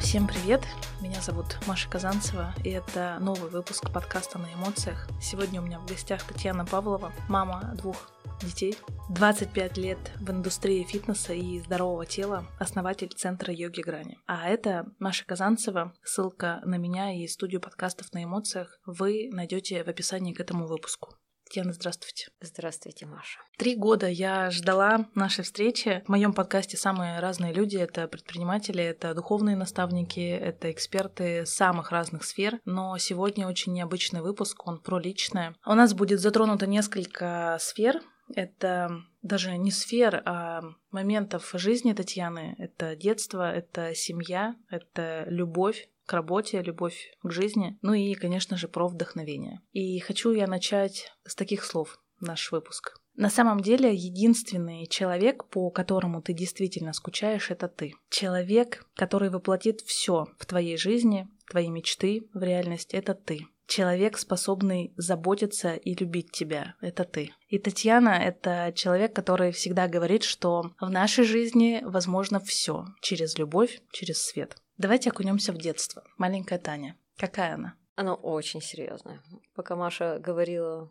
Всем привет! Меня зовут Маша Казанцева, и это новый выпуск подкаста «На эмоциях». Сегодня у меня в гостях Татьяна Павлова, мама двух детей, 25 лет в индустрии фитнеса и здорового тела, основатель центра йоги Грани. А это Маша Казанцева. Ссылка на меня и студию подкастов на эмоциях вы найдете в описании к этому выпуску. Татьяна, здравствуйте. Здравствуйте, Маша. Три года я ждала нашей встречи. В моем подкасте самые разные люди. Это предприниматели, это духовные наставники, это эксперты самых разных сфер. Но сегодня очень необычный выпуск, он про личное. У нас будет затронуто несколько сфер. Это даже не сфер, а моментов жизни Татьяны. Это детство, это семья, это любовь, к работе, любовь к жизни, ну и, конечно же, про вдохновение. И хочу я начать с таких слов наш выпуск. На самом деле, единственный человек, по которому ты действительно скучаешь, это ты. Человек, который воплотит все в твоей жизни, твои мечты в реальность, это ты. Человек, способный заботиться и любить тебя, это ты. И Татьяна — это человек, который всегда говорит, что в нашей жизни возможно все через любовь, через свет. Давайте окунемся в детство. Маленькая Таня. Какая она? Она очень серьезная. Пока Маша говорила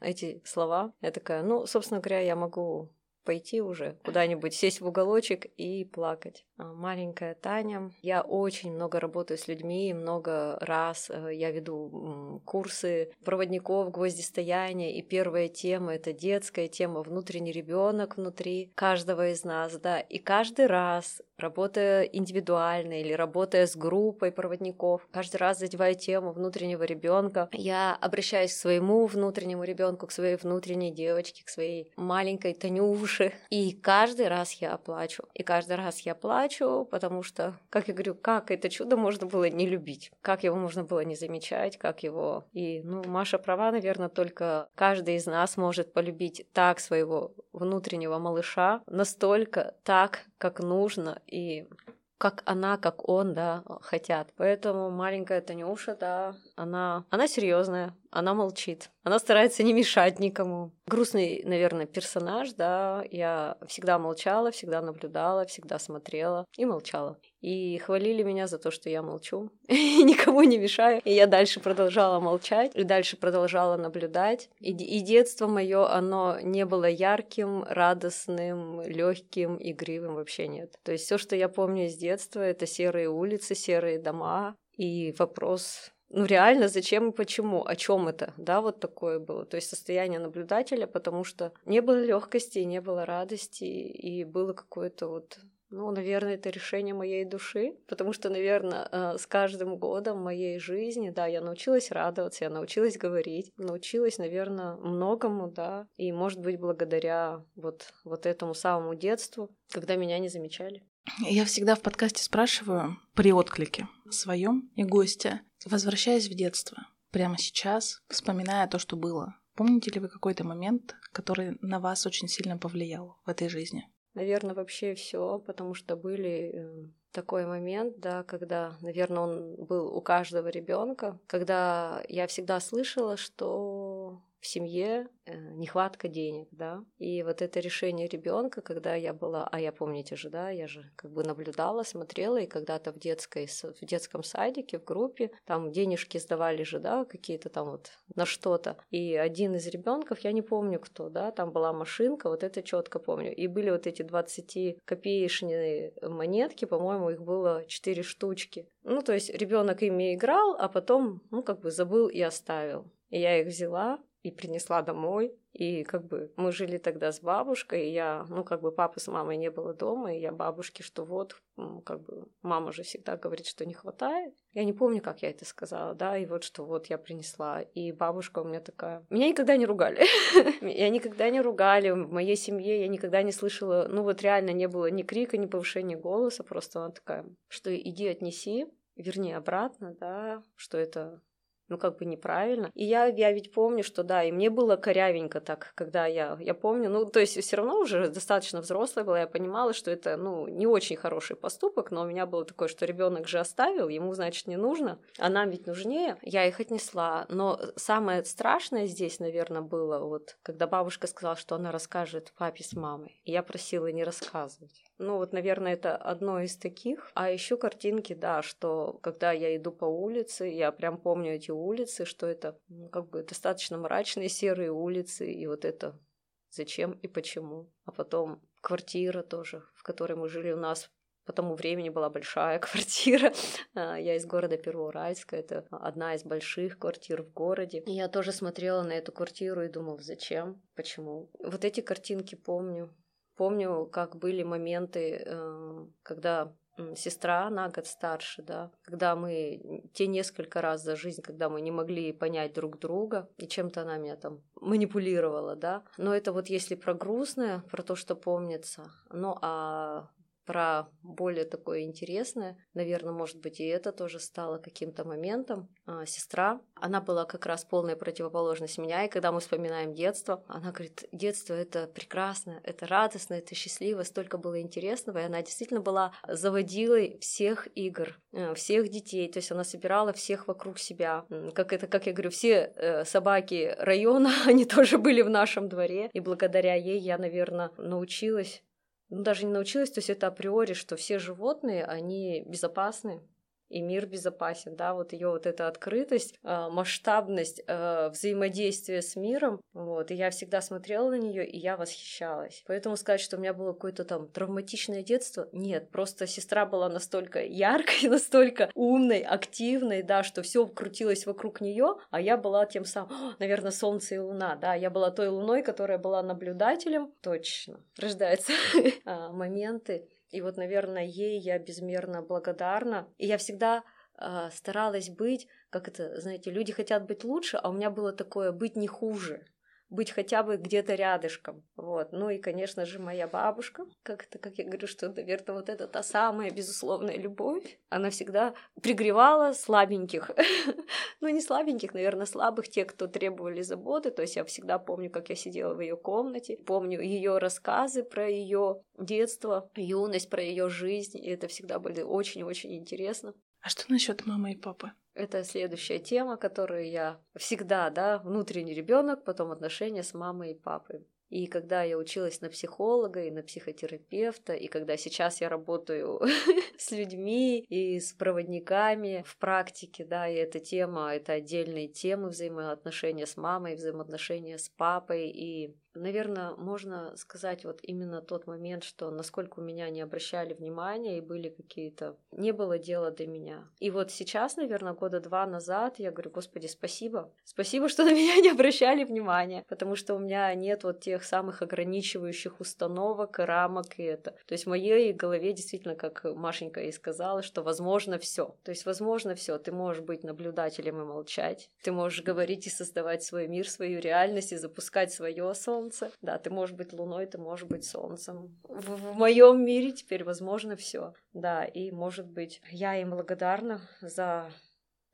эти слова, я такая, ну, собственно говоря, я могу пойти уже куда-нибудь, сесть в уголочек и плакать. А, маленькая Таня. Я очень много работаю с людьми, много раз э, я веду курсы проводников гвоздистояния, и первая тема — это детская тема, внутренний ребенок внутри каждого из нас, да, и каждый раз работая индивидуально или работая с группой проводников, каждый раз задевая тему внутреннего ребенка, я обращаюсь к своему внутреннему ребенку, к своей внутренней девочке, к своей маленькой Танюше. И каждый раз я плачу. И каждый раз я плачу, потому что, как я говорю, как это чудо можно было не любить? Как его можно было не замечать? Как его... И, ну, Маша права, наверное, только каждый из нас может полюбить так своего внутреннего малыша, настолько так, как нужно, и как она, как он, да, хотят. Поэтому маленькая Танюша, да, она, она серьезная, она молчит, она старается не мешать никому. Грустный, наверное, персонаж, да, я всегда молчала, всегда наблюдала, всегда смотрела и молчала. И хвалили меня за то, что я молчу, и никому не мешаю. И я дальше продолжала молчать, и дальше продолжала наблюдать. И, и детство мое, оно не было ярким, радостным, легким, игривым вообще нет. То есть все, что я помню из детства, это серые улицы, серые дома, и вопрос ну реально, зачем и почему, о чем это, да, вот такое было. То есть состояние наблюдателя, потому что не было легкости, не было радости, и было какое-то вот ну, наверное, это решение моей души, потому что, наверное, э, с каждым годом моей жизни, да, я научилась радоваться, я научилась говорить, научилась, наверное, многому, да, и, может быть, благодаря вот, вот этому самому детству, когда меня не замечали. Я всегда в подкасте спрашиваю при отклике своем и гостя, возвращаясь в детство, прямо сейчас, вспоминая то, что было. Помните ли вы какой-то момент, который на вас очень сильно повлиял в этой жизни? Наверное, вообще все, потому что были э, такой момент, да, когда, наверное, он был у каждого ребенка, когда я всегда слышала, что в семье э, нехватка денег, да. И вот это решение ребенка, когда я была, а я помните же, да, я же как бы наблюдала, смотрела, и когда-то в детской, в детском садике, в группе, там денежки сдавали же, да, какие-то там вот на что-то. И один из ребенков, я не помню кто, да, там была машинка, вот это четко помню. И были вот эти 20 копеечные монетки, по-моему, их было 4 штучки. Ну, то есть ребенок ими играл, а потом, ну, как бы забыл и оставил. И я их взяла, и принесла домой. И как бы мы жили тогда с бабушкой, и я, ну как бы папы с мамой не было дома, и я бабушке, что вот, как бы мама же всегда говорит, что не хватает. Я не помню, как я это сказала, да, и вот что вот я принесла. И бабушка у меня такая... Меня никогда не ругали. Я никогда не ругали. В моей семье я никогда не слышала, ну вот реально не было ни крика, ни повышения голоса, просто она такая, что иди отнеси, верни обратно, да, что это ну, как бы неправильно. И я, я ведь помню, что да, и мне было корявенько так, когда я, я помню, ну, то есть все равно уже достаточно взрослая была, я понимала, что это, ну, не очень хороший поступок, но у меня было такое, что ребенок же оставил, ему, значит, не нужно, а нам ведь нужнее. Я их отнесла. Но самое страшное здесь, наверное, было вот, когда бабушка сказала, что она расскажет папе с мамой. И я просила не рассказывать. Ну вот, наверное, это одно из таких. А еще картинки, да, что когда я иду по улице, я прям помню эти улицы, что это ну, как бы достаточно мрачные серые улицы, и вот это зачем и почему. А потом квартира тоже, в которой мы жили у нас по тому времени была большая квартира. А, я из города Первоуральска, это одна из больших квартир в городе. Я тоже смотрела на эту квартиру и думала, зачем, почему. Вот эти картинки помню. Помню, как были моменты, э, когда сестра на год старше, да, когда мы те несколько раз за жизнь, когда мы не могли понять друг друга, и чем-то она меня там манипулировала, да. Но это вот если про грустное, про то, что помнится. Ну а про более такое интересное. Наверное, может быть, и это тоже стало каким-то моментом. А, сестра, она была как раз полная противоположность меня, и когда мы вспоминаем детство, она говорит, детство — это прекрасно, это радостно, это счастливо, столько было интересного, и она действительно была заводилой всех игр, э, всех детей, то есть она собирала всех вокруг себя. Как это, как я говорю, все э, собаки района, они тоже были в нашем дворе, и благодаря ей я, наверное, научилась ну, даже не научилась, то есть это априори, что все животные, они безопасны, и мир безопасен, да, вот ее вот эта открытость, а, масштабность а, взаимодействия с миром, вот, и я всегда смотрела на нее, и я восхищалась. Поэтому сказать, что у меня было какое-то там травматичное детство, нет, просто сестра была настолько яркой, настолько умной, активной, да, что все крутилось вокруг нее, а я была тем самым, наверное, солнце и луна, да, я была той луной, которая была наблюдателем, точно, рождаются а, моменты, и вот, наверное, ей я безмерно благодарна. И я всегда э, старалась быть, как это, знаете, люди хотят быть лучше, а у меня было такое быть не хуже быть хотя бы где-то рядышком. Вот. Ну и, конечно же, моя бабушка, как это, как я говорю, что, наверное, вот это та самая безусловная любовь. Она всегда пригревала слабеньких. ну, не слабеньких, наверное, слабых, тех, кто требовали заботы. То есть я всегда помню, как я сидела в ее комнате, помню ее рассказы про ее детство, юность, про ее жизнь. И это всегда были очень-очень интересно. А что насчет мамы и папы? Это следующая тема, которую я всегда, да, внутренний ребенок, потом отношения с мамой и папой. И когда я училась на психолога и на психотерапевта, и когда сейчас я работаю с людьми и с проводниками в практике, да, и эта тема, это отдельные темы взаимоотношения с мамой, взаимоотношения с папой, и Наверное, можно сказать вот именно тот момент, что насколько у меня не обращали внимания и были какие-то... Не было дела до меня. И вот сейчас, наверное, года два назад я говорю, господи, спасибо. Спасибо, что на меня не обращали внимания, потому что у меня нет вот тех самых ограничивающих установок, рамок и это. То есть в моей голове действительно, как Машенька и сказала, что возможно все. То есть возможно все. Ты можешь быть наблюдателем и молчать. Ты можешь говорить и создавать свой мир, свою реальность и запускать свое сон солнце. Да, ты можешь быть луной, ты можешь быть солнцем. В, в моем мире теперь возможно все. Да, и может быть, я им благодарна за,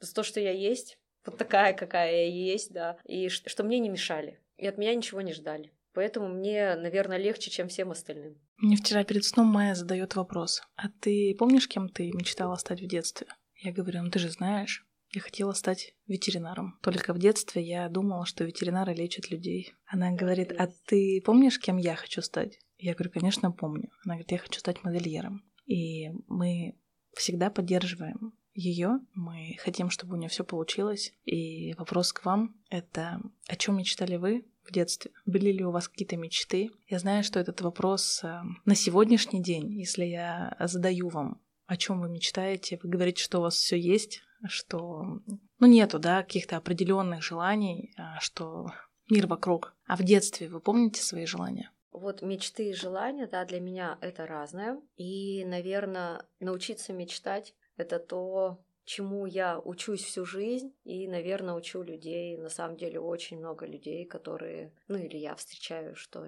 за то, что я есть, вот такая, какая я есть, да, и что мне не мешали, и от меня ничего не ждали. Поэтому мне, наверное, легче, чем всем остальным. Мне вчера перед сном Майя задает вопрос. А ты помнишь, кем ты мечтала стать в детстве? Я говорю, ну ты же знаешь. Я хотела стать ветеринаром. Только в детстве я думала, что ветеринары лечат людей. Она говорит, а ты помнишь, кем я хочу стать? Я говорю, конечно, помню. Она говорит, я хочу стать модельером. И мы всегда поддерживаем ее. Мы хотим, чтобы у нее все получилось. И вопрос к вам — это о чем мечтали вы в детстве? Были ли у вас какие-то мечты? Я знаю, что этот вопрос э, на сегодняшний день, если я задаю вам, о чем вы мечтаете, вы говорите, что у вас все есть, что ну нету, да, каких-то определенных желаний, а, что мир вокруг. А в детстве вы помните свои желания? Вот мечты и желания, да, для меня это разное. И, наверное, научиться мечтать — это то, чему я учусь всю жизнь, и, наверное, учу людей, на самом деле, очень много людей, которые, ну или я встречаю, что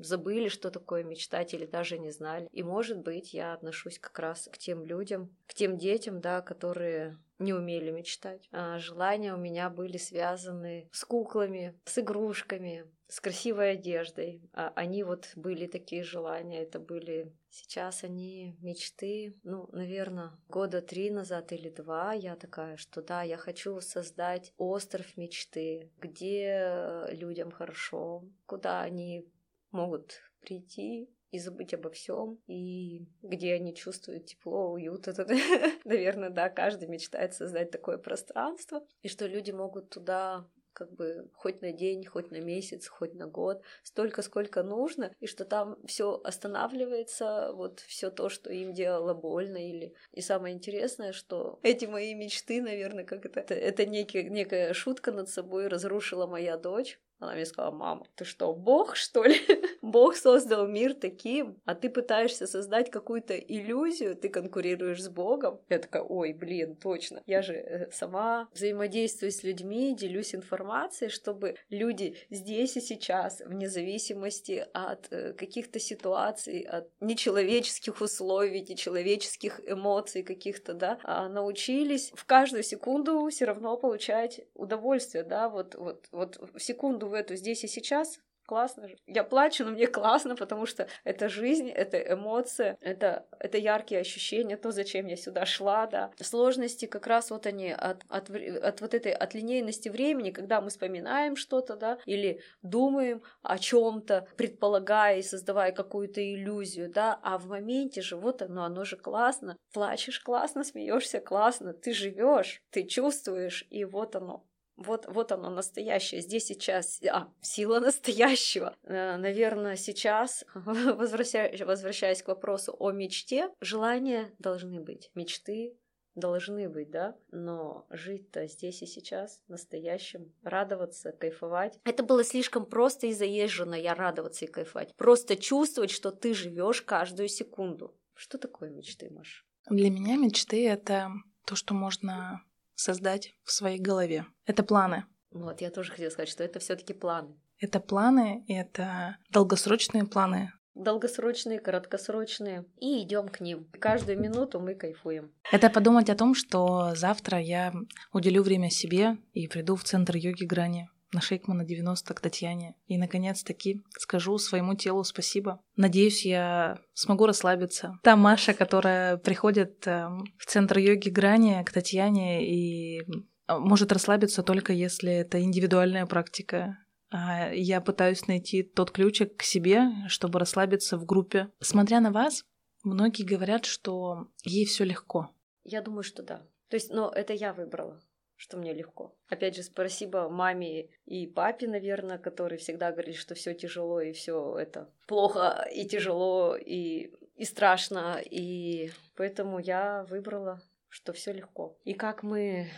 забыли, что такое мечтать или даже не знали. И, может быть, я отношусь как раз к тем людям, к тем детям, да, которые не умели мечтать. А желания у меня были связаны с куклами, с игрушками, с красивой одеждой. А они вот были такие желания, это были Сейчас они мечты, ну, наверное, года три назад или два я такая, что да, я хочу создать остров мечты, где людям хорошо, куда они могут прийти и забыть обо всем, и где они чувствуют тепло, уют. Это, наверное, да, каждый мечтает создать такое пространство, и что люди могут туда как бы хоть на день, хоть на месяц, хоть на год, столько, сколько нужно, и что там все останавливается, вот все то, что им делало больно, или и самое интересное, что эти мои мечты, наверное, как это, это, это некий, некая шутка над собой разрушила моя дочь, она мне сказала, мама, ты что, бог, что ли? бог создал мир таким, а ты пытаешься создать какую-то иллюзию, ты конкурируешь с богом. Я такая, ой, блин, точно. Я же э, сама взаимодействую с людьми, делюсь информацией, чтобы люди здесь и сейчас, вне зависимости от э, каких-то ситуаций, от нечеловеческих условий, нечеловеческих эмоций каких-то, да, а научились в каждую секунду все равно получать удовольствие, да, вот, вот, вот в секунду в эту здесь и сейчас классно же. Я плачу, но мне классно, потому что это жизнь, это эмоция, это, это яркие ощущения, то, зачем я сюда шла, да. Сложности как раз вот они от, от, от вот этой, от линейности времени, когда мы вспоминаем что-то, да, или думаем о чем то предполагая и создавая какую-то иллюзию, да, а в моменте же вот оно, оно же классно. Плачешь классно, смеешься классно, ты живешь, ты чувствуешь, и вот оно. Вот, вот оно настоящее, здесь сейчас, а, сила настоящего. Э, Наверное, сейчас, возвращаясь, возвращаясь к вопросу о мечте, желания должны быть, мечты должны быть, да, но жить-то здесь и сейчас, настоящим, радоваться, кайфовать. Это было слишком просто и заезжено, я радоваться и кайфовать. Просто чувствовать, что ты живешь каждую секунду. Что такое мечты, Маш? Для меня мечты — это то, что можно создать в своей голове. Это планы. Вот, я тоже хотела сказать, что это все таки планы. Это планы, это долгосрочные планы. Долгосрочные, краткосрочные. И идем к ним. Каждую минуту мы кайфуем. Это подумать о том, что завтра я уделю время себе и приду в центр йоги Грани на Шейкмана 90 к Татьяне. И, наконец-таки, скажу своему телу спасибо. Надеюсь, я смогу расслабиться. Та Маша, которая приходит эм, в центр йоги Грани к Татьяне и э, может расслабиться только если это индивидуальная практика. А я пытаюсь найти тот ключик к себе, чтобы расслабиться в группе. Смотря на вас, многие говорят, что ей все легко. Я думаю, что да. То есть, но это я выбрала что мне легко. Опять же, спасибо маме и папе, наверное, которые всегда говорили, что все тяжело и все это плохо и тяжело и, и страшно. И поэтому я выбрала, что все легко. И как мы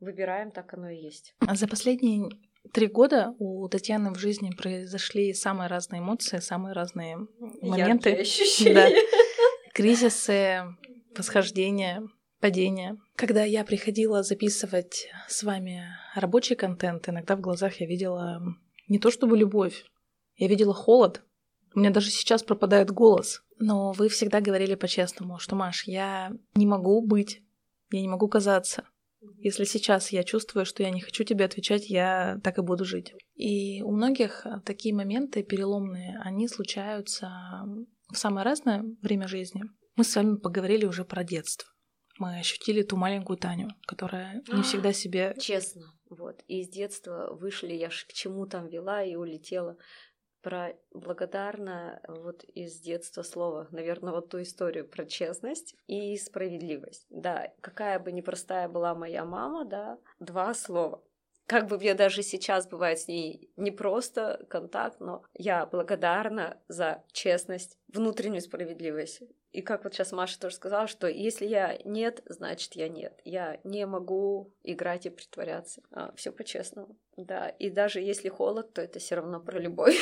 выбираем, так оно и есть. А за последние три года у Татьяны в жизни произошли самые разные эмоции, самые разные моменты. Яркие ощущения. Да. Кризисы, восхождения, падения. Когда я приходила записывать с вами рабочий контент, иногда в глазах я видела не то чтобы любовь, я видела холод. У меня даже сейчас пропадает голос. Но вы всегда говорили по-честному, что, Маш, я не могу быть, я не могу казаться. Если сейчас я чувствую, что я не хочу тебе отвечать, я так и буду жить. И у многих такие моменты переломные, они случаются в самое разное время жизни. Мы с вами поговорили уже про детство мы ощутили ту маленькую Таню, которая не всегда себе... Честно, вот. И с детства вышли, я ж к чему там вела и улетела. Про благодарна вот из детства слово, наверное, вот ту историю про честность и справедливость. Да, какая бы непростая была моя мама, да, два слова. Как бы мне даже сейчас бывает с ней не просто контакт, но я благодарна за честность, внутреннюю справедливость. И как вот сейчас Маша тоже сказала, что если я нет, значит я нет. Я не могу играть и притворяться. А, все по-честному. Да, и даже если холод, то это все равно про любовь.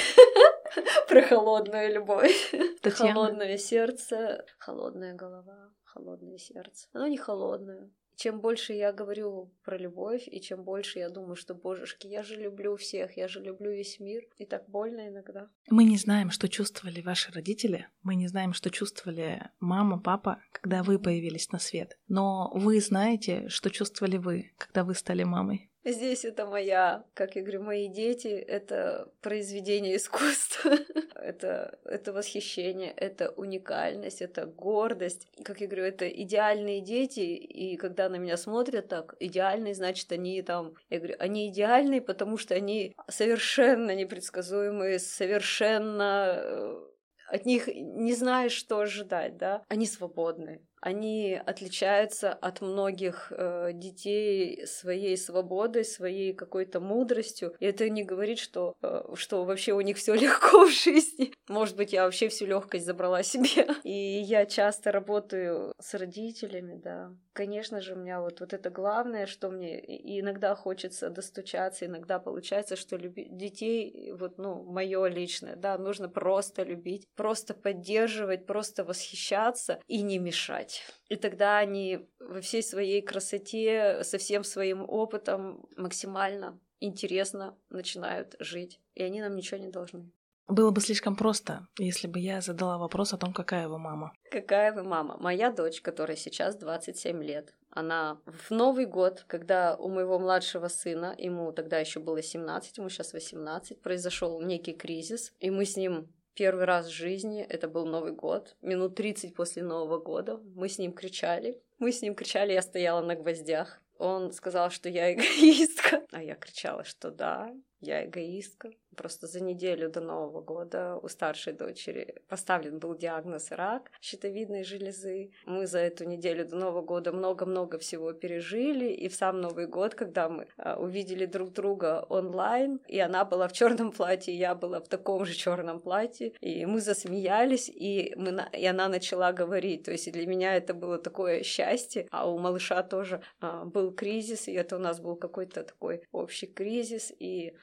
Про холодную любовь. Холодное сердце, холодная голова, холодное сердце. Оно не холодное, чем больше я говорю про любовь, и чем больше я думаю, что, божешки, я же люблю всех, я же люблю весь мир, и так больно иногда. Мы не знаем, что чувствовали ваши родители, мы не знаем, что чувствовали мама, папа, когда вы появились на свет. Но вы знаете, что чувствовали вы, когда вы стали мамой. Здесь это моя, как я говорю, мои дети — это произведение искусства. это, это восхищение, это уникальность, это гордость. Как я говорю, это идеальные дети, и когда на меня смотрят так, идеальные, значит, они там... Я говорю, они идеальные, потому что они совершенно непредсказуемые, совершенно э, от них не знаешь, что ожидать, да, они свободны они отличаются от многих э, детей своей свободой, своей какой-то мудростью. И это не говорит, что, э, что вообще у них все легко в жизни. Может быть, я вообще всю легкость забрала себе. И я часто работаю с родителями, да. Конечно же, у меня вот, вот это главное, что мне иногда хочется достучаться, иногда получается, что любить детей, вот, ну, мое личное, да, нужно просто любить, просто поддерживать, просто восхищаться и не мешать делать. И тогда они во всей своей красоте, со всем своим опытом максимально интересно начинают жить. И они нам ничего не должны. Было бы слишком просто, если бы я задала вопрос о том, какая вы мама. Какая вы мама? Моя дочь, которая сейчас 27 лет, она в Новый год, когда у моего младшего сына, ему тогда еще было 17, ему сейчас 18, произошел некий кризис, и мы с ним Первый раз в жизни, это был Новый год, минут 30 после Нового года, мы с ним кричали. Мы с ним кричали, я стояла на гвоздях. Он сказал, что я эгоистка, а я кричала, что да, я эгоистка. Просто за неделю до Нового года у старшей дочери поставлен был диагноз рак щитовидной железы. Мы за эту неделю до Нового года много-много всего пережили. И в сам Новый год, когда мы а, увидели друг друга онлайн, и она была в черном платье, я была в таком же черном платье, и мы засмеялись, и, мы, и она начала говорить. То есть для меня это было такое счастье, а у малыша тоже а, был кризис, и это у нас был какой-то такой общий кризис, и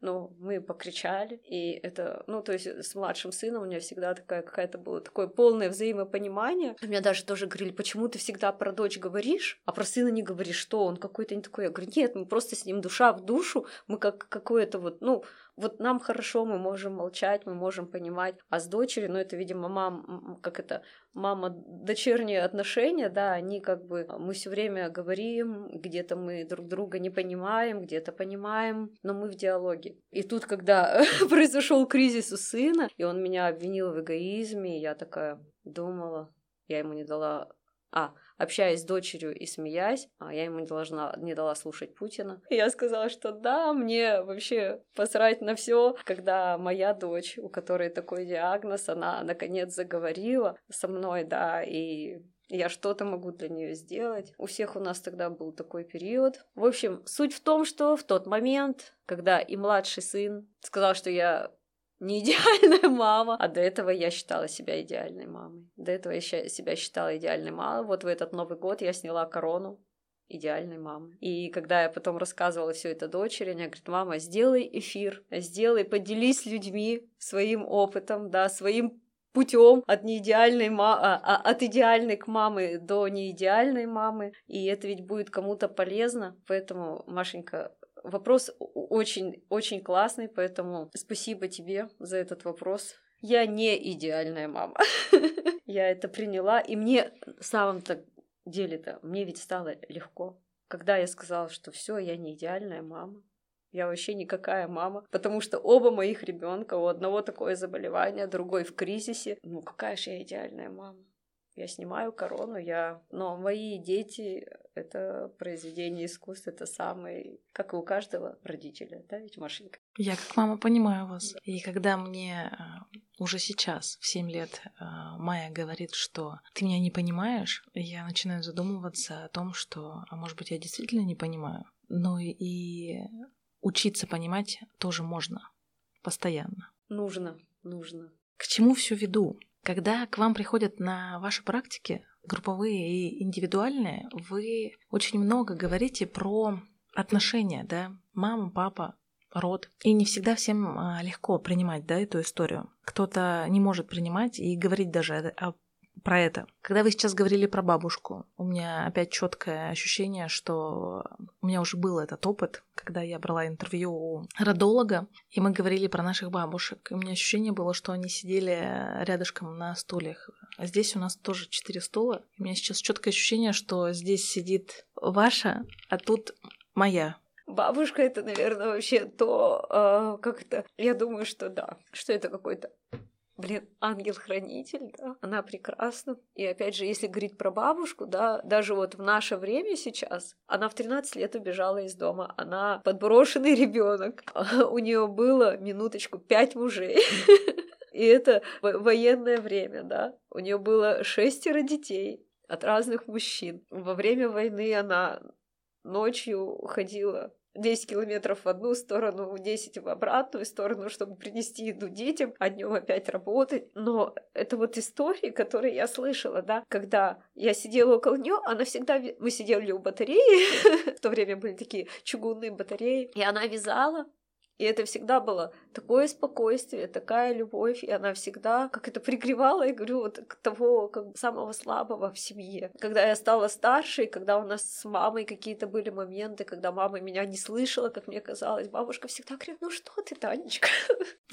ну, мы покричали, и это, ну, то есть с младшим сыном у меня всегда такая какая-то было такое полное взаимопонимание. У меня даже тоже говорили, почему ты всегда про дочь говоришь, а про сына не говоришь, что он какой-то не такой. Я говорю, нет, мы просто с ним душа в душу, мы как какое-то вот, ну, вот нам хорошо, мы можем молчать, мы можем понимать, а с дочерью, ну, это, видимо, мам, как это, мама-дочерние отношения, да, они как бы, мы все время говорим, где-то мы друг друга не понимаем, где-то понимаем, но мы в диалоге. И тут, когда произошел кризис у сына, и он меня обвинил в эгоизме, я такая думала, я ему не дала а, общаясь с дочерью и смеясь, а я ему не, должна, не дала слушать Путина. И я сказала, что да, мне вообще посрать на все, когда моя дочь, у которой такой диагноз, она наконец заговорила со мной, да, и я что-то могу для нее сделать. У всех у нас тогда был такой период. В общем, суть в том, что в тот момент, когда и младший сын сказал, что я не идеальная мама. А до этого я считала себя идеальной мамой. До этого я себя считала идеальной мамой. Вот в этот Новый год я сняла корону идеальной мамы. И когда я потом рассказывала все это дочери, она говорит, мама, сделай эфир, сделай, поделись с людьми своим опытом, да, своим путем от неидеальной ма- а, а, от идеальной к мамы до неидеальной мамы, и это ведь будет кому-то полезно. Поэтому, Машенька, Вопрос очень-очень классный, поэтому спасибо тебе за этот вопрос. Я не идеальная мама. Я это приняла, и мне в самом-то деле-то, мне ведь стало легко. Когда я сказала, что все, я не идеальная мама, я вообще никакая мама, потому что оба моих ребенка, у одного такое заболевание, другой в кризисе. Ну какая же я идеальная мама? Я снимаю корону, я... Но мои дети — это произведение искусства, это самый... Как и у каждого родителя, да, ведь, Машенька? Я как мама понимаю вас. И когда мне э, уже сейчас, в 7 лет, э, Майя говорит, что ты меня не понимаешь, я начинаю задумываться о том, что, а может быть, я действительно не понимаю. Но и учиться понимать тоже можно. Постоянно. Нужно, нужно. К чему все веду? Когда к вам приходят на ваши практики, групповые и индивидуальные, вы очень много говорите про отношения, да, мама, папа, род. И не всегда всем а, легко принимать, да, эту историю. Кто-то не может принимать и говорить даже о про это. Когда вы сейчас говорили про бабушку, у меня опять четкое ощущение, что у меня уже был этот опыт, когда я брала интервью у родолога, и мы говорили про наших бабушек. И у меня ощущение было, что они сидели рядышком на стульях. А здесь у нас тоже четыре стула. У меня сейчас четкое ощущение, что здесь сидит ваша, а тут моя. Бабушка это, наверное, вообще то, э, как то Я думаю, что да, что это какой-то Блин, ангел-хранитель, да, она прекрасна. И опять же, если говорить про бабушку, да, даже вот в наше время сейчас, она в 13 лет убежала из дома, она подброшенный ребенок, у нее было, минуточку, пять мужей. И это военное время, да. У нее было шестеро детей от разных мужчин. Во время войны она ночью ходила 10 километров в одну сторону, 10 в обратную сторону, чтобы принести еду детям, а днем опять работать. Но это вот истории, которые я слышала, да, когда я сидела около нее, она всегда... Мы сидели у батареи, в то время были такие чугунные батареи, и она вязала, и это всегда было такое спокойствие, такая любовь, и она всегда как это пригревала, я говорю, вот к того как самого слабого в семье. Когда я стала старше, и когда у нас с мамой какие-то были моменты, когда мама меня не слышала, как мне казалось, бабушка всегда говорит, ну что ты, Танечка?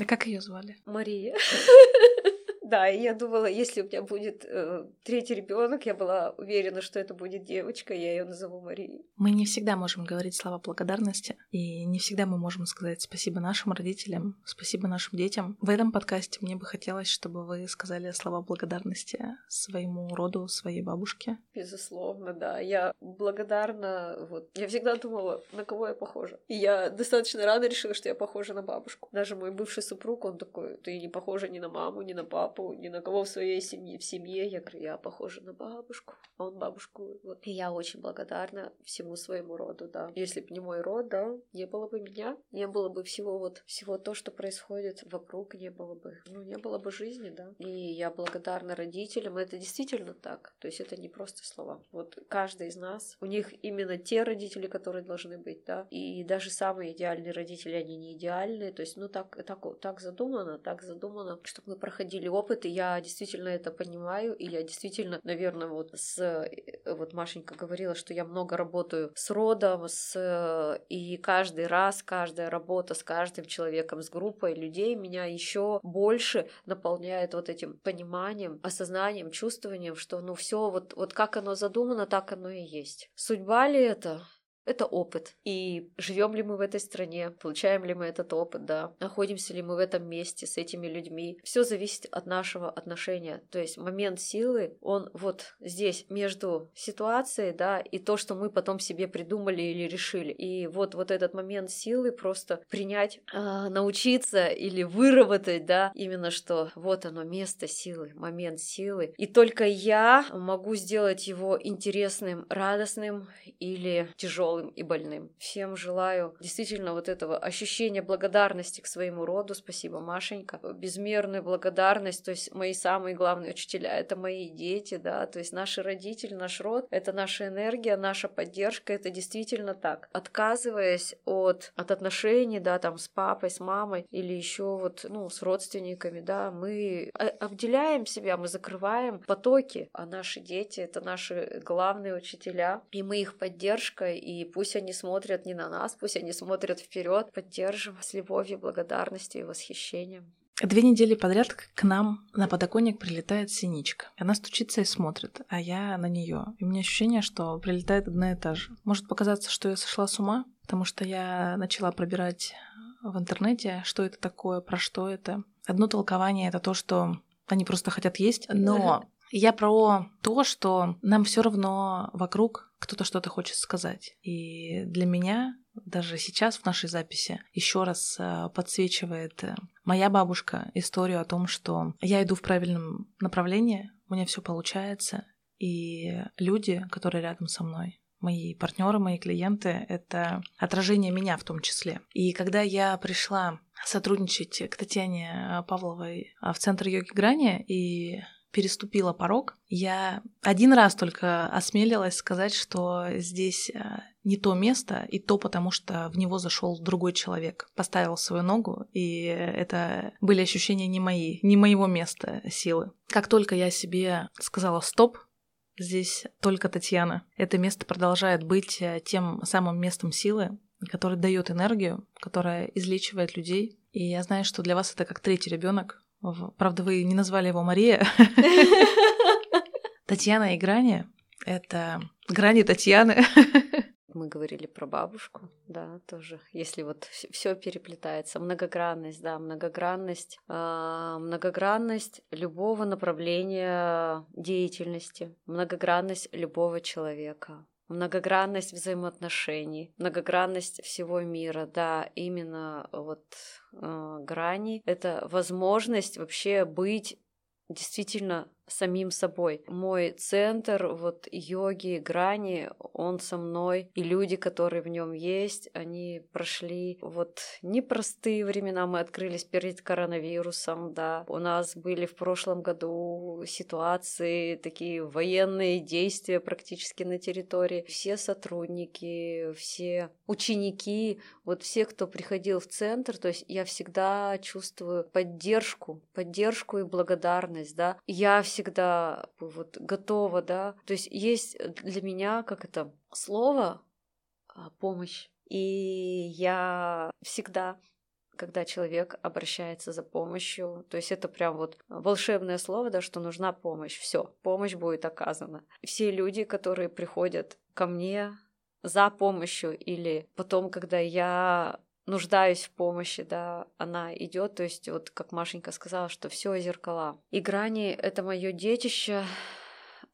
А как ее звали? Мария. Да, и я думала, если у меня будет э, третий ребенок, я была уверена, что это будет девочка, я ее назову Марией. Мы не всегда можем говорить слова благодарности, и не всегда мы можем сказать спасибо нашим родителям, спасибо нашим детям. В этом подкасте мне бы хотелось, чтобы вы сказали слова благодарности своему роду, своей бабушке. Безусловно, да. Я благодарна. Вот. Я всегда думала, на кого я похожа. И я достаточно рано решила, что я похожа на бабушку. Даже мой бывший супруг, он такой, ты не похожа ни на маму, ни на папу папу, ни на кого в своей семье. В семье я говорю, я похожа на бабушку, а он бабушку. Вот. И я очень благодарна всему своему роду, да. Если бы не мой род, да, не было бы меня, не было бы всего вот, всего то, что происходит вокруг, не было бы, ну, не было бы жизни, да. И я благодарна родителям, это действительно так. То есть это не просто слова. Вот каждый из нас, у них именно те родители, которые должны быть, да. И даже самые идеальные родители, они не идеальные. То есть, ну, так, так, так задумано, так задумано, чтобы мы проходили опыт опыт, и я действительно это понимаю, и я действительно, наверное, вот с... Э, вот Машенька говорила, что я много работаю с родом, с... и каждый раз, каждая работа с каждым человеком, с группой людей меня еще больше наполняет вот этим пониманием, осознанием, чувствованием, что ну все вот, вот как оно задумано, так оно и есть. Судьба ли это? Это опыт. И живем ли мы в этой стране, получаем ли мы этот опыт, да, находимся ли мы в этом месте с этими людьми. Все зависит от нашего отношения. То есть момент силы, он вот здесь между ситуацией, да, и то, что мы потом себе придумали или решили. И вот, вот этот момент силы просто принять, э, научиться или выработать, да, именно что вот оно, место силы, момент силы. И только я могу сделать его интересным, радостным или тяжелым тяжелым и больным. Всем желаю действительно вот этого ощущения благодарности к своему роду. Спасибо, Машенька. Безмерную благодарность. То есть мои самые главные учителя — это мои дети, да, то есть наши родители, наш род — это наша энергия, наша поддержка. Это действительно так. Отказываясь от, от отношений, да, там, с папой, с мамой или еще вот, ну, с родственниками, да, мы обделяем себя, мы закрываем потоки, а наши дети — это наши главные учителя, и мы их поддержка, и пусть они смотрят не на нас, пусть они смотрят вперед, поддержим с любовью, благодарностью и восхищением. Две недели подряд к нам на подоконник прилетает синичка. Она стучится и смотрит, а я на нее. И у меня ощущение, что прилетает одна и та же. Может показаться, что я сошла с ума, потому что я начала пробирать в интернете, что это такое, про что это. Одно толкование это то, что они просто хотят есть, но я про то, что нам все равно вокруг кто-то что-то хочет сказать. И для меня даже сейчас в нашей записи еще раз э, подсвечивает э, моя бабушка историю о том, что я иду в правильном направлении, у меня все получается, и люди, которые рядом со мной, мои партнеры, мои клиенты, это отражение меня в том числе. И когда я пришла сотрудничать к Татьяне Павловой в центр йоги Грани, и переступила порог. Я один раз только осмелилась сказать, что здесь э, не то место, и то потому, что в него зашел другой человек, поставил свою ногу, и это были ощущения не мои, не моего места силы. Как только я себе сказала «стоп», здесь только Татьяна, это место продолжает быть э, тем самым местом силы, который дает энергию, которая излечивает людей. И я знаю, что для вас это как третий ребенок. Правда, вы не назвали его Мария. Татьяна и Грани — это Грани Татьяны. Мы говорили про бабушку, да, тоже. Если вот все переплетается, многогранность, да, многогранность, э, многогранность любого направления деятельности, многогранность любого человека, многогранность взаимоотношений, многогранность всего мира, да, именно вот э, грани. Это возможность вообще быть действительно самим собой. Мой центр вот йоги, грани, он со мной, и люди, которые в нем есть, они прошли вот непростые времена. Мы открылись перед коронавирусом, да. У нас были в прошлом году ситуации, такие военные действия практически на территории. Все сотрудники, все ученики, вот все, кто приходил в центр, то есть я всегда чувствую поддержку, поддержку и благодарность, да. Я всегда вот готова, да. То есть есть для меня, как это, слово а, помощь. И я всегда когда человек обращается за помощью. То есть это прям вот волшебное слово, да, что нужна помощь. Все, помощь будет оказана. Все люди, которые приходят ко мне за помощью или потом, когда я нуждаюсь в помощи, да, она идет, то есть вот как Машенька сказала, что все зеркала. И грани — это мое детище,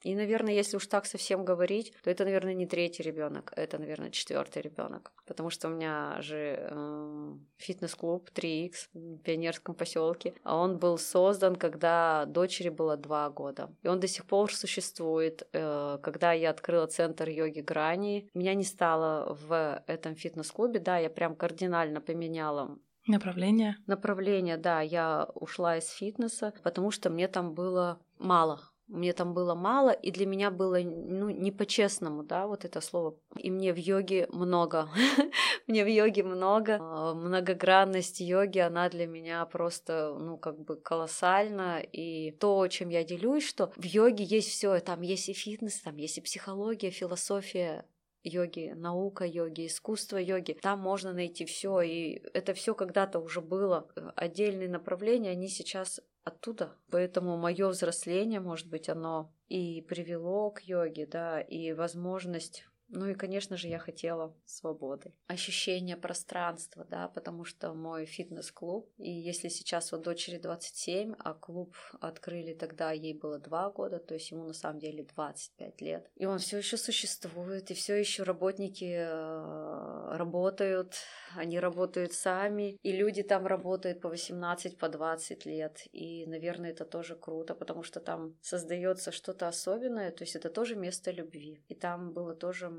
и, наверное, если уж так совсем говорить, то это, наверное, не третий ребенок, это, наверное, четвертый ребенок. Потому что у меня же э, фитнес-клуб 3X в пионерском поселке, а он был создан, когда дочери было два года. И он до сих пор существует. Э, когда я открыла центр йоги Грани, меня не стало в этом фитнес-клубе, да, я прям кардинально поменяла Направление? Направление, да. Я ушла из фитнеса, потому что мне там было мало мне там было мало, и для меня было, ну, не по-честному, да, вот это слово. И мне в йоге много. мне в йоге много. А, многогранность йоги, она для меня просто, ну, как бы колоссальна. И то, чем я делюсь, что в йоге есть все, там есть и фитнес, там есть и психология, философия, йоги, наука йоги, искусство йоги. Там можно найти все, и это все когда-то уже было. Отдельные направления, они сейчас оттуда. Поэтому мое взросление, может быть, оно и привело к йоге, да, и возможность ну и, конечно же, я хотела свободы. Ощущение пространства, да, потому что мой фитнес-клуб, и если сейчас вот дочери 27, а клуб открыли тогда, ей было 2 года, то есть ему на самом деле 25 лет. И он все еще существует, и все еще работники э, работают, они работают сами, и люди там работают по 18, по 20 лет. И, наверное, это тоже круто, потому что там создается что-то особенное, то есть это тоже место любви. И там было тоже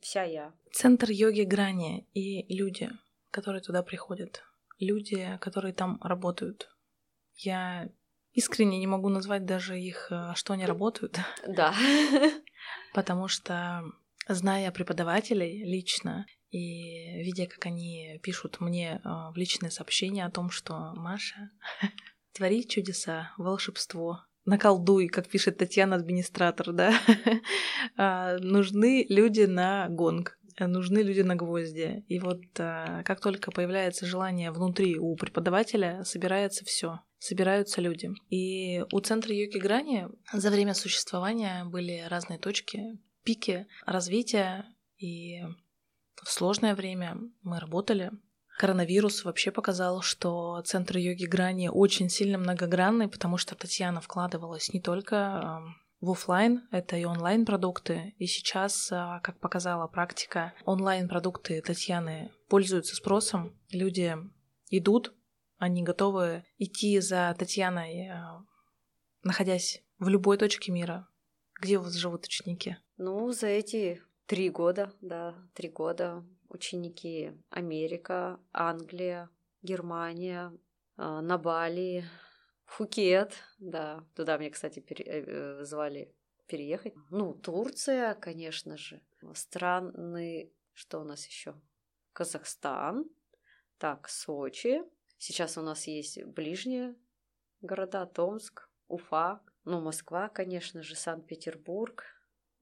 вся я. Центр йоги Грани и люди, которые туда приходят, люди, которые там работают. Я искренне не могу назвать даже их, э, что они работают. Да. Потому что, зная преподавателей лично и видя, как они пишут мне э, в личные сообщения о том, что Маша, твори чудеса, волшебство, наколдуй, как пишет Татьяна, администратор, да, а, нужны люди на гонг, нужны люди на гвозди. И вот а, как только появляется желание внутри у преподавателя, собирается все, собираются люди. И у центра йоги Грани за время существования были разные точки, пики развития, и в сложное время мы работали, Коронавирус вообще показал, что центр йоги Грани очень сильно многогранный, потому что Татьяна вкладывалась не только в офлайн, это и онлайн продукты. И сейчас, а, как показала практика, онлайн продукты Татьяны пользуются спросом. Люди идут, они готовы идти за Татьяной, а, находясь в любой точке мира. Где у вас живут ученики? Ну, за эти три года, да, три года ученики Америка, Англия, Германия, а, на Бали, Фукет, да, туда мне, кстати, пере... Э, э, звали переехать. Ну, Турция, конечно же. Страны, что у нас еще? Казахстан, так, Сочи. Сейчас у нас есть ближние города, Томск, Уфа, ну, Москва, конечно же, Санкт-Петербург,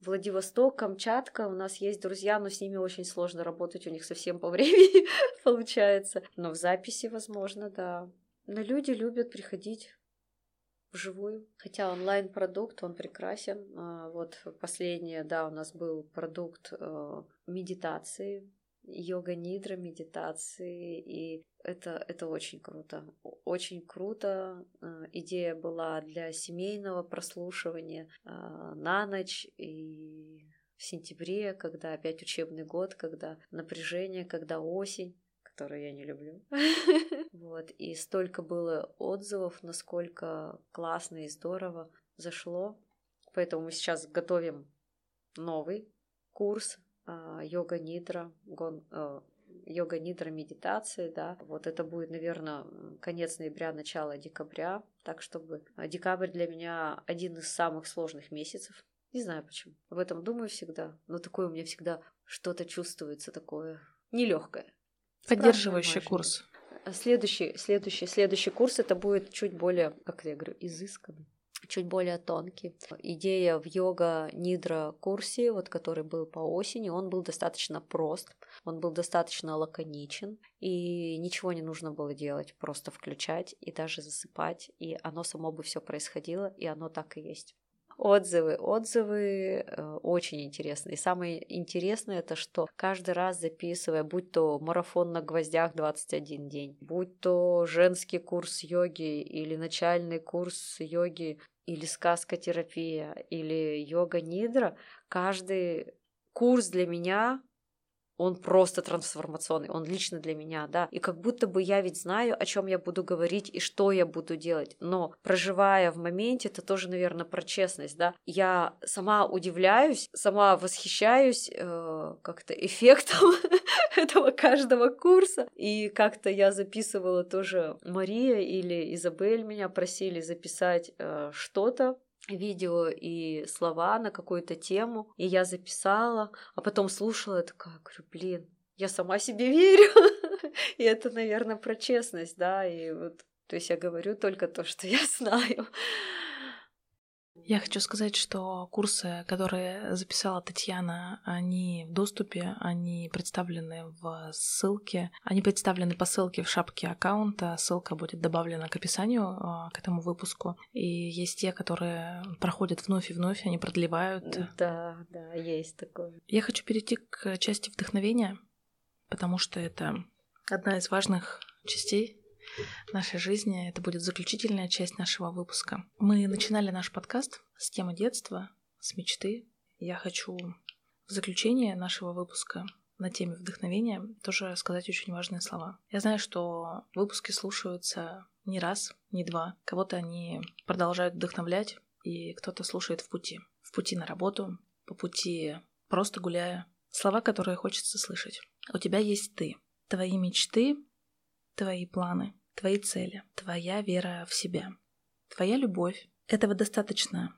Владивосток, Камчатка. У нас есть друзья, но с ними очень сложно работать, у них совсем по времени получается. Но в записи, возможно, да. Но люди любят приходить вживую. Хотя онлайн-продукт, он прекрасен. А, вот последнее, да, у нас был продукт э, медитации, йога-нидра, медитации, и это, это очень круто. Очень круто. Э, идея была для семейного прослушивания э, на ночь и в сентябре, когда опять учебный год, когда напряжение, когда осень которую я не люблю. Вот, и столько было отзывов, насколько классно и здорово зашло. Поэтому мы сейчас готовим новый курс йога нидра, гон, э, йога нидра медитации, да. Вот это будет, наверное, конец ноября, начало декабря, так чтобы а, декабрь для меня один из самых сложных месяцев. Не знаю почему. Об этом думаю всегда, но такое у меня всегда что-то чувствуется такое нелегкое. Поддерживающий курс. Следующий, следующий, следующий курс это будет чуть более, как я говорю, изысканный чуть более тонкий. Идея в йога-нидра курсе, вот который был по осени, он был достаточно прост, он был достаточно лаконичен, и ничего не нужно было делать, просто включать и даже засыпать, и оно само бы все происходило, и оно так и есть. Отзывы. Отзывы э, очень интересные. самое интересное это, что каждый раз записывая, будь то марафон на гвоздях 21 день, будь то женский курс йоги или начальный курс йоги или сказка-терапия, или йога-нидра, каждый курс для меня он просто трансформационный, он лично для меня, да. И как будто бы я ведь знаю, о чем я буду говорить и что я буду делать. Но проживая в моменте, это тоже, наверное, про честность, да. Я сама удивляюсь, сама восхищаюсь э, как-то эффектом этого каждого курса. И как-то я записывала тоже Мария или Изабель меня просили записать э, что-то видео и слова на какую-то тему, и я записала, а потом слушала, и такая, говорю, блин, я сама себе верю. и это, наверное, про честность, да, и вот, то есть я говорю только то, что я знаю. Я хочу сказать, что курсы, которые записала Татьяна, они в доступе, они представлены в ссылке, они представлены по ссылке в шапке аккаунта, ссылка будет добавлена к описанию а, к этому выпуску. И есть те, которые проходят вновь и вновь, они продлевают. Да, да, есть такое. Я хочу перейти к части вдохновения, потому что это одна из важных частей нашей жизни. Это будет заключительная часть нашего выпуска. Мы начинали наш подкаст с темы детства, с мечты. Я хочу в заключение нашего выпуска на теме вдохновения тоже сказать очень важные слова. Я знаю, что выпуски слушаются не раз, не два. Кого-то они продолжают вдохновлять, и кто-то слушает в пути. В пути на работу, по пути просто гуляя. Слова, которые хочется слышать. У тебя есть ты. Твои мечты, твои планы, твои цели, твоя вера в себя, твоя любовь. Этого достаточно.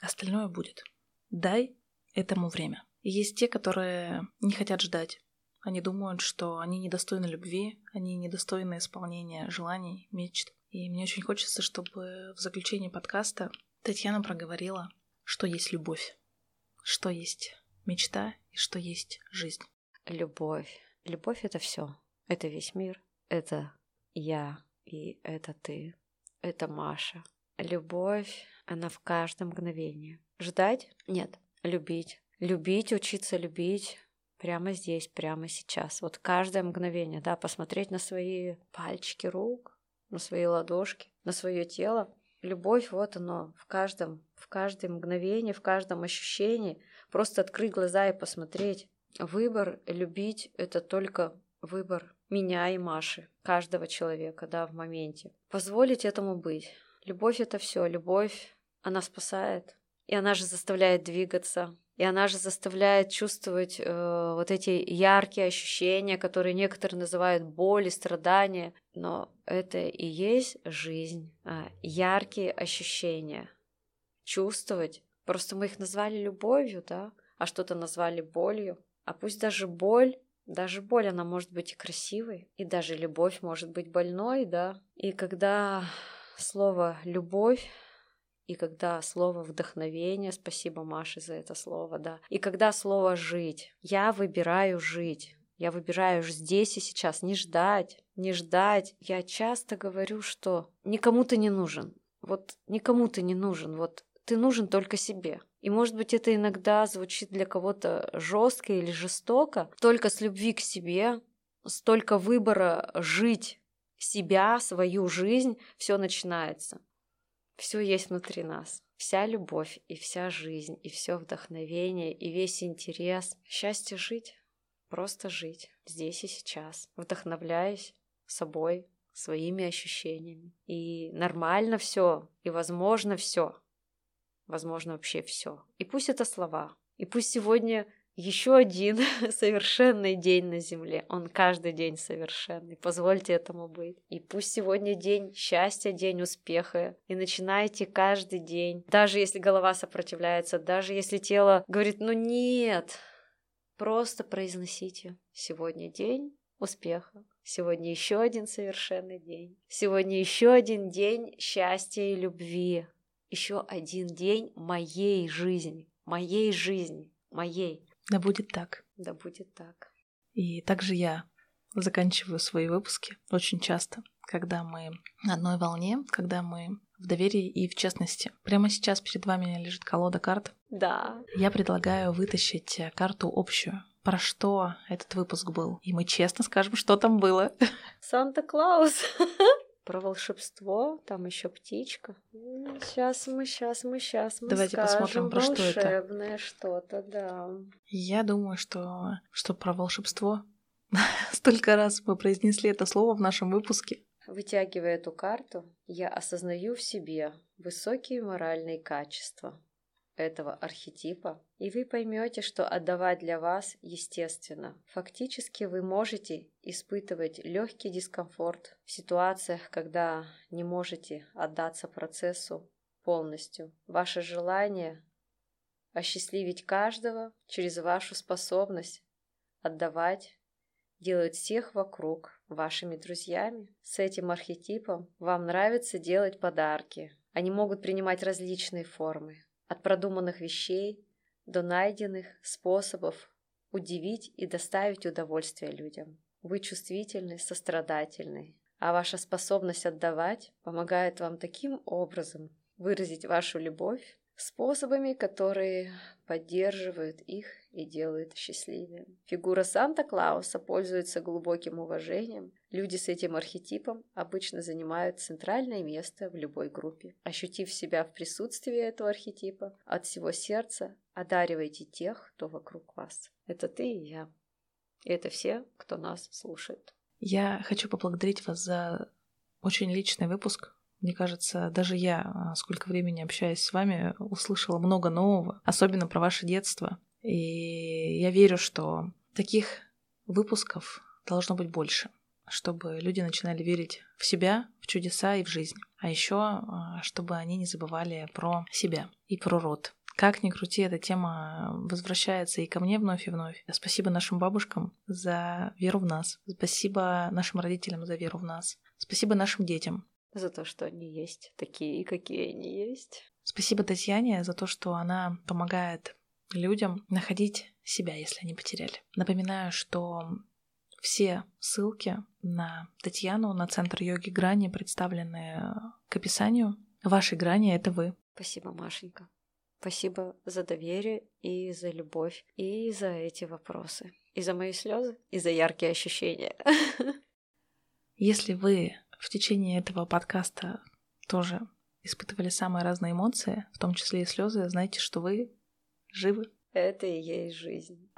Остальное будет. Дай этому время. Есть те, которые не хотят ждать. Они думают, что они недостойны любви, они недостойны исполнения желаний, мечт. И мне очень хочется, чтобы в заключении подкаста Татьяна проговорила, что есть любовь, что есть мечта и что есть жизнь. Любовь. Любовь — это все. Это весь мир. Это я и это ты. Это Маша. Любовь, она в каждом мгновении. Ждать? Нет. Любить. Любить, учиться любить прямо здесь, прямо сейчас. Вот каждое мгновение, да, посмотреть на свои пальчики рук, на свои ладошки, на свое тело. Любовь, вот оно, в каждом, в каждом мгновении, в каждом ощущении. Просто открыть глаза и посмотреть. Выбор любить — это только выбор меня и Маши, каждого человека, да, в моменте. Позволить этому быть. Любовь это все. Любовь, она спасает. И она же заставляет двигаться. И она же заставляет чувствовать э, вот эти яркие ощущения, которые некоторые называют боль и страдания. Но это и есть жизнь. Э, яркие ощущения. Чувствовать Просто мы их назвали любовью, да, а что-то назвали болью. А пусть даже боль, даже боль, она может быть и красивой, и даже любовь может быть больной, да. И когда слово «любовь» и когда слово вдохновение, спасибо Маше за это слово, да, и когда слово жить, я выбираю жить, я выбираю здесь и сейчас, не ждать, не ждать. Я часто говорю, что никому ты не нужен. Вот никому ты не нужен. Вот ты нужен только себе. И может быть это иногда звучит для кого-то жестко или жестоко. Только с любви к себе, столько выбора жить себя, свою жизнь, все начинается. Все есть внутри нас. Вся любовь и вся жизнь, и все вдохновение, и весь интерес. Счастье жить. Просто жить здесь и сейчас, вдохновляясь собой, своими ощущениями. И нормально все, и возможно все. Возможно вообще все. И пусть это слова. И пусть сегодня еще один совершенный день на Земле. Он каждый день совершенный. Позвольте этому быть. И пусть сегодня день счастья, день успеха. И начинайте каждый день. Даже если голова сопротивляется, даже если тело говорит, ну нет, Просто произносите. Сегодня день успеха. Сегодня еще один совершенный день. Сегодня еще один день счастья и любви. Еще один день моей жизни. Моей жизни. Моей. Да будет так. Да будет так. И также я заканчиваю свои выпуски очень часто, когда мы на одной волне, когда мы в доверии и в честности. Прямо сейчас перед вами лежит колода карт. Да. Я предлагаю вытащить э, карту общую. Про что этот выпуск был? И мы честно скажем, что там было. Санта-Клаус. Про волшебство, там еще птичка. Сейчас мы, сейчас мы, сейчас мы Давайте скажем посмотрим, про что это. волшебное что-то, да. Я думаю, что, что про волшебство. Столько раз мы произнесли это слово в нашем выпуске. Вытягивая эту карту, я осознаю в себе высокие моральные качества этого архетипа, и вы поймете, что отдавать для вас естественно. Фактически вы можете испытывать легкий дискомфорт в ситуациях, когда не можете отдаться процессу полностью. Ваше желание осчастливить каждого через вашу способность отдавать делает всех вокруг вашими друзьями. С этим архетипом вам нравится делать подарки. Они могут принимать различные формы, от продуманных вещей до найденных способов удивить и доставить удовольствие людям. Вы чувствительны, сострадательны, а ваша способность отдавать помогает вам таким образом выразить вашу любовь способами, которые поддерживают их и делают счастливее. Фигура Санта-Клауса пользуется глубоким уважением. Люди с этим архетипом обычно занимают центральное место в любой группе. Ощутив себя в присутствии этого архетипа, от всего сердца одаривайте тех, кто вокруг вас. Это ты и я. И это все, кто нас слушает. Я хочу поблагодарить вас за очень личный выпуск, мне кажется, даже я, а, сколько времени общаюсь с вами, услышала много нового, особенно про ваше детство. И я верю, что таких выпусков должно быть больше, чтобы люди начинали верить в себя, в чудеса и в жизнь. А еще, а, чтобы они не забывали про себя и про род. Как ни крути, эта тема возвращается и ко мне вновь и вновь. Спасибо нашим бабушкам за веру в нас. Спасибо нашим родителям за веру в нас. Спасибо нашим детям за то, что они есть такие, какие они есть. Спасибо Татьяне за то, что она помогает людям находить себя, если они потеряли. Напоминаю, что все ссылки на Татьяну, на Центр йоги Грани представлены к описанию. Вашей грани — это вы. Спасибо, Машенька. Спасибо за доверие и за любовь, и за эти вопросы, и за мои слезы, и за яркие ощущения. Если вы в течение этого подкаста тоже испытывали самые разные эмоции, в том числе и слезы, знаете, что вы живы. Это и есть жизнь.